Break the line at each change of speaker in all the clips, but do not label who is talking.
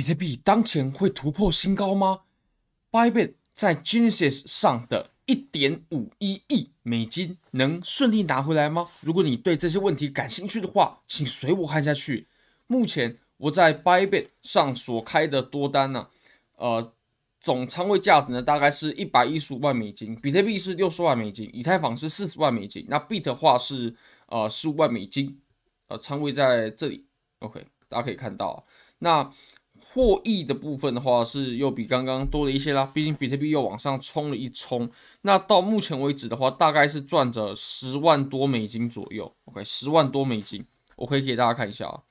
比特币当前会突破新高吗？Bybit 在 Genesis 上的一点五一亿美金能顺利拿回来吗？如果你对这些问题感兴趣的话，请随我看下去。目前我在 Bybit 上所开的多单呢、呃，总仓位价值呢大概是一百一十五万美金，比特币是六十万美金，以太坊是四十万美金，那 Bit 的话是呃十五万美金，呃，仓位在这里。OK，大家可以看到、那。获益的部分的话是又比刚刚多了一些啦，毕竟比特币又往上冲了一冲。那到目前为止的话，大概是赚着十万多美金左右。OK，十万多美金，我可以给大家看一下啊。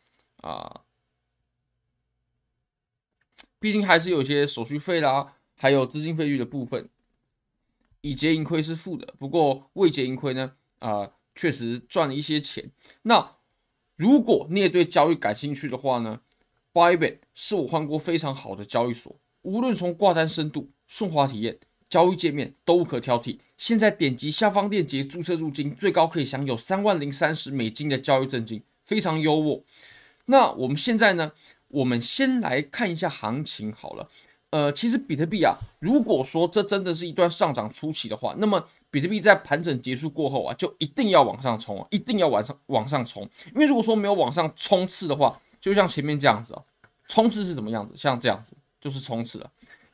啊，毕竟还是有些手续费啦，还有资金费率的部分。已结盈亏是负的，不过未结盈亏呢，啊，确实赚了一些钱。那如果你也对交易感兴趣的话呢？Bybit 是我换过非常好的交易所，无论从挂单深度、顺滑体验、交易界面都无可挑剔。现在点击下方链接注册入金，最高可以享有三万零三十美金的交易赠金，非常优渥。那我们现在呢？我们先来看一下行情好了。呃，其实比特币啊，如果说这真的是一段上涨初期的话，那么比特币在盘整结束过后啊，就一定要往上冲啊，一定要往上往上冲。因为如果说没有往上冲刺的话，就像前面这样子啊，冲刺是什么样子？像这样子就是冲刺了。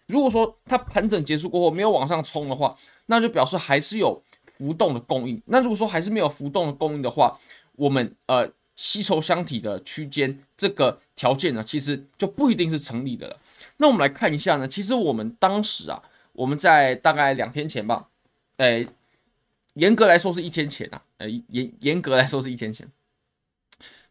如果说它盘整结束过后没有往上冲的话，那就表示还是有浮动的供应。那如果说还是没有浮动的供应的话，我们呃吸筹箱体的区间这个条件呢，其实就不一定是成立的了。那我们来看一下呢，其实我们当时啊，我们在大概两天前吧，诶，严格来说是一天前啊，呃严严格来说是一天前。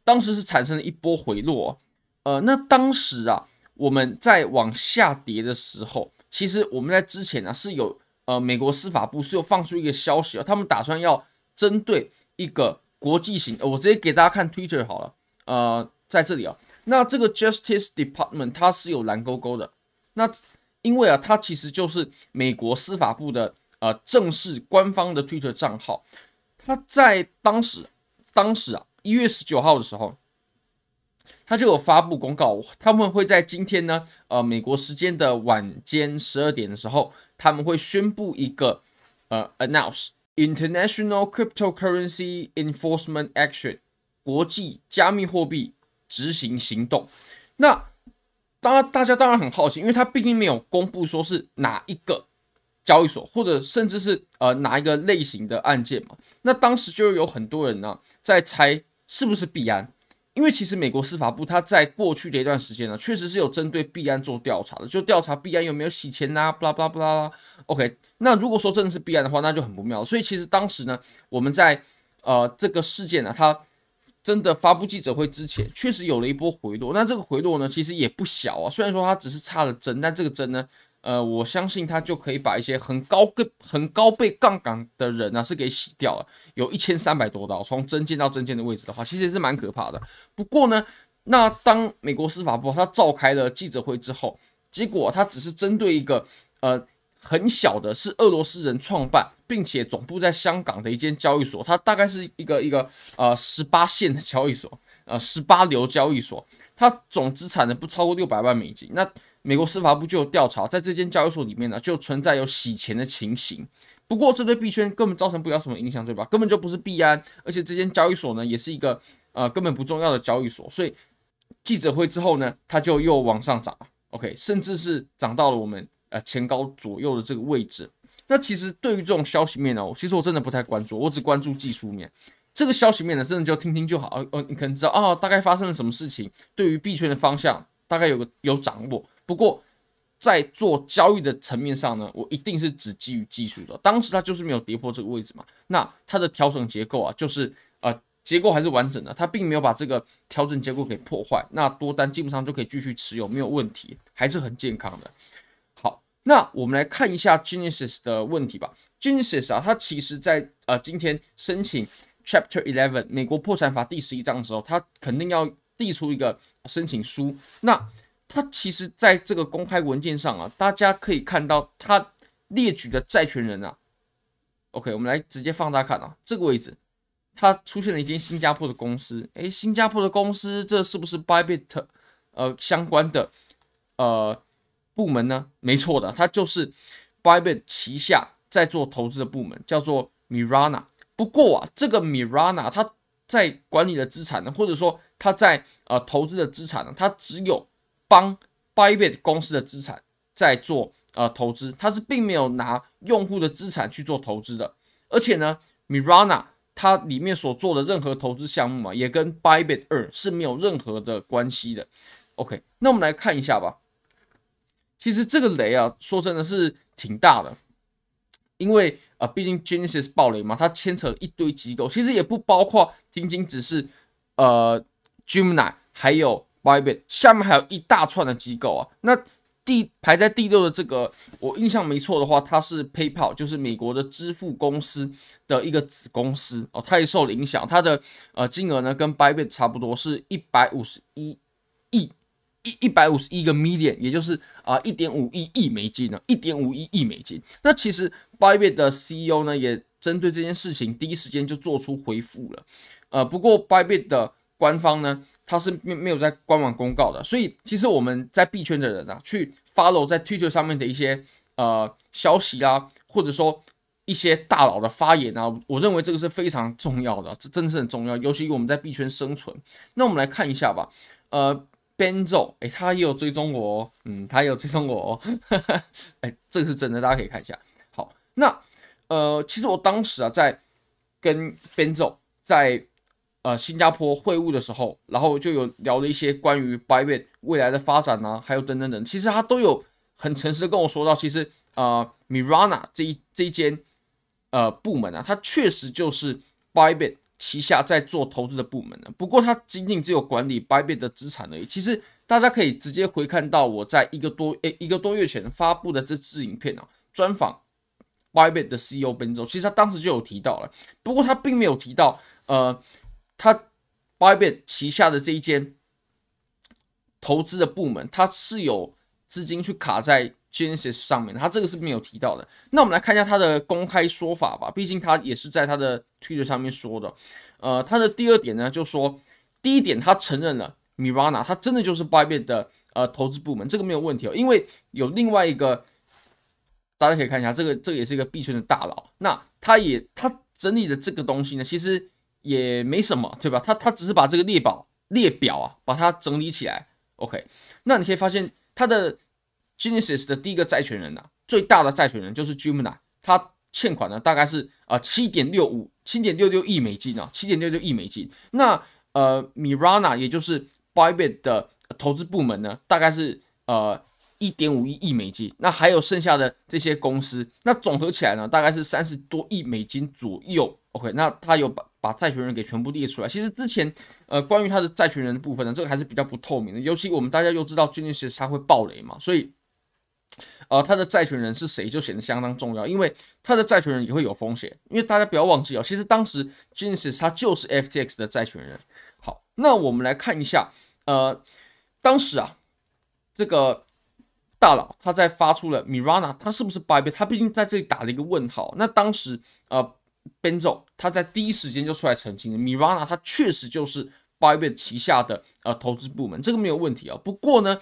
当时是产生了一波回落，呃，那当时啊，我们在往下跌的时候，其实我们在之前呢、是有，呃，美国司法部是有放出一个消息啊，他们打算要针对一个国际型，我直接给大家看 Twitter 好了，呃，在这里啊，那这个 Justice Department 它是有蓝勾勾的，那因为啊，它其实就是美国司法部的呃正式官方的 Twitter 账号，它在当时，当时啊。一月十九号的时候，他就有发布公告，他们会在今天呢，呃，美国时间的晚间十二点的时候，他们会宣布一个呃，announce International Cryptocurrency Enforcement Action，国际加密货币执行行动。那当然，大家当然很好奇，因为他毕竟没有公布说是哪一个。交易所，或者甚至是呃哪一个类型的案件嘛？那当时就有很多人呢在猜是不是币安，因为其实美国司法部它在过去的一段时间呢，确实是有针对币安做调查的，就调查币安有没有洗钱呐，巴拉巴拉巴拉。OK，那如果说真的是币安的话，那就很不妙。所以其实当时呢，我们在呃这个事件呢，它真的发布记者会之前，确实有了一波回落。那这个回落呢，其实也不小啊。虽然说它只是差了针，但这个针呢。呃，我相信他就可以把一些很高个、很高倍杠杆的人呢、是给洗掉了，有一千三百多刀，从针尖到针尖的位置的话，其实也是蛮可怕的。不过呢，那当美国司法部他召开了记者会之后，结果他只是针对一个呃很小的，是俄罗斯人创办，并且总部在香港的一间交易所，它大概是一个一个呃十八线的交易所，呃十八流交易所，它总资产呢不超过六百万美金，那。美国司法部就有调查，在这间交易所里面呢，就存在有洗钱的情形。不过，这对币圈根本造成不了什么影响，对吧？根本就不是币安，而且这间交易所呢，也是一个呃根本不重要的交易所。所以记者会之后呢，它就又往上涨，OK，甚至是涨到了我们呃前高左右的这个位置。那其实对于这种消息面呢，其实我真的不太关注，我只关注技术面。这个消息面呢，真的就听听就好。哦，你可能知道啊，大概发生了什么事情，对于币圈的方向大概有个有掌握。不过，在做交易的层面上呢，我一定是只基于技术的。当时它就是没有跌破这个位置嘛，那它的调整结构啊，就是呃结构还是完整的，它并没有把这个调整结构给破坏。那多单基本上就可以继续持有，没有问题，还是很健康的。好，那我们来看一下 Genesis 的问题吧。Genesis 啊，它其实在呃今天申请 Chapter Eleven 美国破产法第十一章的时候，它肯定要递出一个申请书。那它其实在这个公开文件上啊，大家可以看到它列举的债权人啊。OK，我们来直接放大看啊，这个位置它出现了一间新加坡的公司。诶，新加坡的公司，这是不是 Bybit 呃相关的？呃部门呢？没错的，它就是 Bybit 旗下在做投资的部门，叫做 Mirana。不过啊，这个 Mirana 它在管理的资产呢，或者说它在呃投资的资产呢，它只有帮 Bybit 公司的资产在做呃投资，它是并没有拿用户的资产去做投资的。而且呢，Mirana 它里面所做的任何投资项目嘛，也跟 Bybit 二是没有任何的关系的。OK，那我们来看一下吧。其实这个雷啊，说真的是挺大的，因为啊，毕竟 Genesis 爆雷嘛，它牵扯一堆机构，其实也不包括仅仅只是呃 Gemini 还有 Bybit，下面还有一大串的机构啊。那第排在第六的这个，我印象没错的话，它是 PayPal，就是美国的支付公司的一个子公司哦，它也受了影响。它的呃金额呢跟 Bybit 差不多，是一百五十一亿一一百五十一个 million，也就是啊一点五一亿美金呢，一点五一亿美金。那其实 Bybit 的 CEO 呢也针对这件事情第一时间就做出回复了。呃，不过 Bybit 的官方呢，它是没没有在官网公告的，所以其实我们在币圈的人啊，去 follow 在 Twitter 上面的一些呃消息啊，或者说一些大佬的发言啊，我认为这个是非常重要的，这真的是很重要，尤其我们在币圈生存。那我们来看一下吧，呃，Benzo，诶，他也有追踪我哦，嗯，他也有追踪我哦，诶，这个是真的，大家可以看一下。好，那呃，其实我当时啊，在跟 Benzo 在呃，新加坡会晤的时候，然后就有聊了一些关于 Bybit 未来的发展啊，还有等等等。其实他都有很诚实的跟我说到，其实呃，Mirana 这一这一间呃部门啊，它确实就是 Bybit 旗下在做投资的部门的。不过它仅仅只有管理 Bybit 的资产而已。其实大家可以直接回看到我在一个多诶一个多月前发布的这支影片啊，专访 Bybit 的 CEO 本周其实他当时就有提到了，不过他并没有提到呃。他 Bybit 旗下的这一间投资的部门，它是有资金去卡在 Genesis 上面，它这个是没有提到的。那我们来看一下他的公开说法吧，毕竟他也是在他的 Twitter 上面说的。呃，他的第二点呢，就说第一点，他承认了 Mirana，他真的就是 Bybit 的呃投资部门，这个没有问题哦，因为有另外一个，大家可以看一下，这个这个也是一个币圈的大佬，那他也他整理的这个东西呢，其实。也没什么，对吧？他他只是把这个列表列表啊，把它整理起来。OK，那你可以发现，他的 Genesis 的第一个债权人呐、最大的债权人就是 Gemini，他欠款呢大概是啊七点六五七点六六亿美金啊，七点六六亿美金。那呃 Mirana 也就是 Bybit 的投资部门呢，大概是呃一点五一亿美金。那还有剩下的这些公司，那总合起来呢，大概是三十多亿美金左右。OK，那他有把。把债权人给全部列出来。其实之前，呃，关于他的债权人的部分呢，这个还是比较不透明的。尤其我们大家又知道，Genesis 它会爆雷嘛，所以，呃，他的债权人是谁就显得相当重要，因为他的债权人也会有风险。因为大家不要忘记哦，其实当时 Genesis 他就是 FTX 的债权人。好，那我们来看一下，呃，当时啊，这个大佬他在发出了 Mirana，他是不是 Bybit？他毕竟在这里打了一个问号。那当时，呃。Benzo 他在第一时间就出来澄清了，Mirana 他确实就是 Bybit 旗下的呃投资部门，这个没有问题啊。不过呢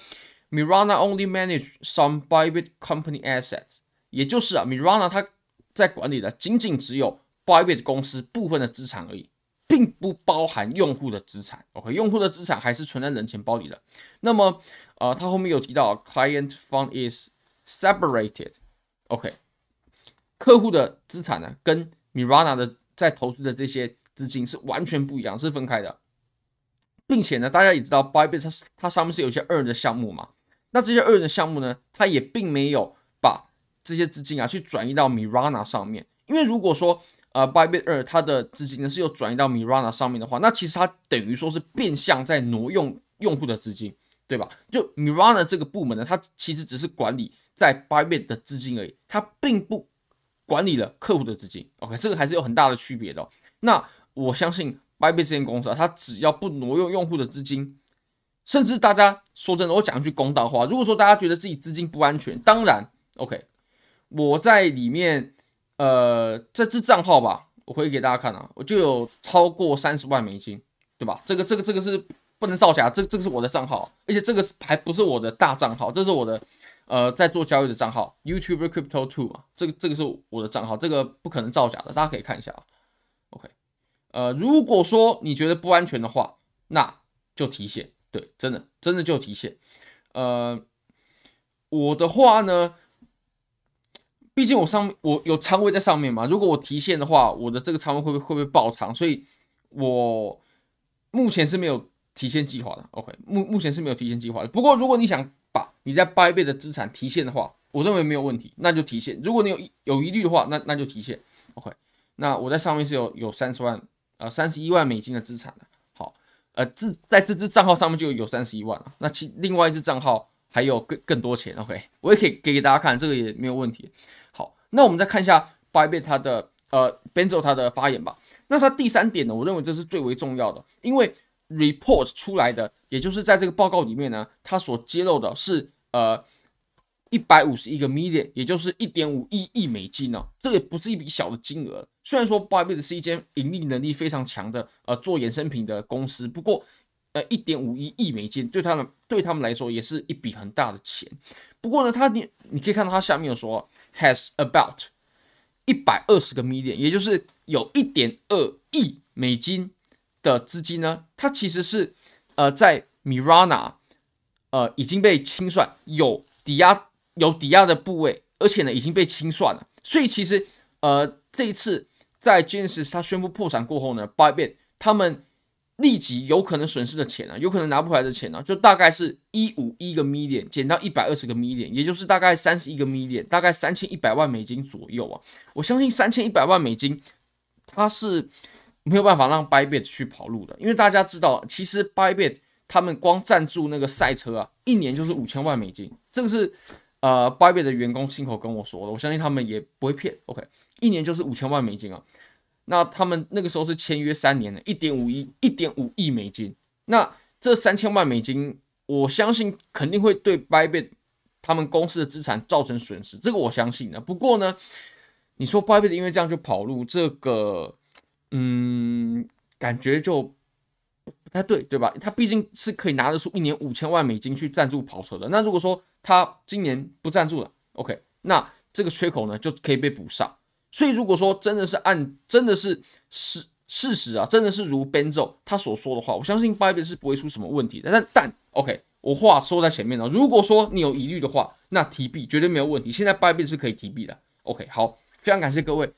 ，Mirana only manage some Bybit company assets，也就是啊，Mirana 他在管理的仅仅只有 Bybit 公司部分的资产而已，并不包含用户的资产。OK，用户的资产还是存在冷钱包里的。那么呃，他后面有提到 Client fund is separated。OK，客户的资产呢跟 Mirana 的在投资的这些资金是完全不一样，是分开的，并且呢，大家也知道，Bybit 它是它上面是有一些 earn 的项目嘛，那这些 earn 的项目呢，它也并没有把这些资金啊去转移到 Mirana 上面，因为如果说呃 Bybit 二它的资金呢是有转移到 Mirana 上面的话，那其实它等于说是变相在挪用用户的资金，对吧？就 Mirana 这个部门呢，它其实只是管理在 Bybit 的资金而已，它并不。管理了客户的资金，OK，这个还是有很大的区别的。那我相信 Bybit 这间公司啊，它只要不挪用用户的资金，甚至大家说真的，我讲一句公道话，如果说大家觉得自己资金不安全，当然 OK，我在里面，呃，这支账号吧，我可以给大家看啊，我就有超过三十万美金，对吧？这个这个这个是不能造假，这这个是我的账号，而且这个还不是我的大账号，这是我的呃在做交易的账号，YouTube Crypto Two 嘛，这个这个是我的账号，这个不可能造假的，大家可以看一下啊。OK，呃，如果说你觉得不安全的话，那就提现，对，真的真的就提现。呃，我的话呢，毕竟我上我有仓位在上面嘛，如果我提现的话，我的这个仓位会不会会不会爆仓？所以我目前是没有提现计划的。OK，目目前是没有提现计划的。不过如果你想把你在 b y b 的资产提现的话，我认为没有问题，那就提现。如果你有有疑虑的话，那那就提现。OK，那我在上面是有有三十万呃三十一万美金的资产的。好呃，这在这支账号上面就有三十一万了。那其另外一支账号还有更更多钱。OK，我也可以给给大家看，这个也没有问题。好，那我们再看一下 Bybit 它的呃 Benzo 它的发言吧。那它第三点呢，我认为这是最为重要的，因为 report 出来的，也就是在这个报告里面呢，它所揭露的是呃。一百五十一个 million，也就是一点五亿亿美金哦，这个不是一笔小的金额。虽然说 Bybit 是一间盈利能力非常强的呃做衍生品的公司，不过呃一点五亿亿美金对他们对他们来说也是一笔很大的钱。不过呢，他你你可以看到他下面有说 has about 一百二十个 million，也就是有一点二亿美金的资金呢，它其实是呃在 Mirana 呃已经被清算有抵押。有抵押的部位，而且呢已经被清算了，所以其实呃这一次在 Genesis 他宣布破产过后呢，Bybit 他们立即有可能损失的钱啊，有可能拿不回来的钱啊，就大概是一五一个 million 减到一百二十个 million，也就是大概三十一个 million，大概三千一百万美金左右啊。我相信三千一百万美金它是没有办法让 Bybit 去跑路的，因为大家知道，其实 Bybit 他们光赞助那个赛车啊，一年就是五千万美金，这个是。呃，Bybit 的员工亲口跟我说的，我相信他们也不会骗。OK，一年就是五千万美金啊。那他们那个时候是签约三年的，一点五亿，一点五亿美金。那这三千万美金，我相信肯定会对 Bybit 他们公司的资产造成损失，这个我相信的。不过呢，你说 Bybit 因为这样就跑路，这个，嗯，感觉就。哎，对对吧？他毕竟是可以拿得出一年五千万美金去赞助跑车的。那如果说他今年不赞助了，OK，那这个缺口呢就可以被补上。所以如果说真的是按真的是事事实啊，真的是如 Benzo 他所说的话，我相信 Bybit 是不会出什么问题的。但但 OK，我话说在前面了。如果说你有疑虑的话，那提币绝对没有问题。现在 Bybit 是可以提币的。OK，好，非常感谢各位。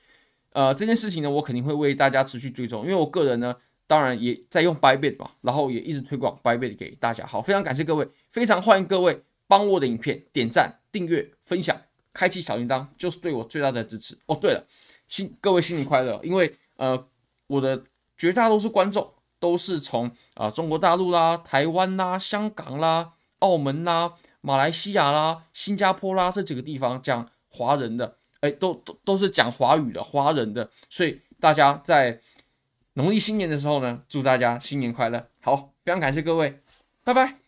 呃，这件事情呢，我肯定会为大家持续追踪，因为我个人呢。当然也在用 Bybit 嘛，然后也一直推广 Bybit 给大家。好，非常感谢各位，非常欢迎各位帮我的影片点赞、订阅、分享、开启小铃铛，就是对我最大的支持。哦，对了，新各位新年快乐！因为呃，我的绝大多数观众都是从啊、中国大陆啦、台湾啦、香港啦、澳门啦、马来西亚啦、新加坡啦这几个地方讲华人的，哎，都都都是讲华语的华人的，所以大家在。农历新年的时候呢，祝大家新年快乐！好，非常感谢各位，拜拜。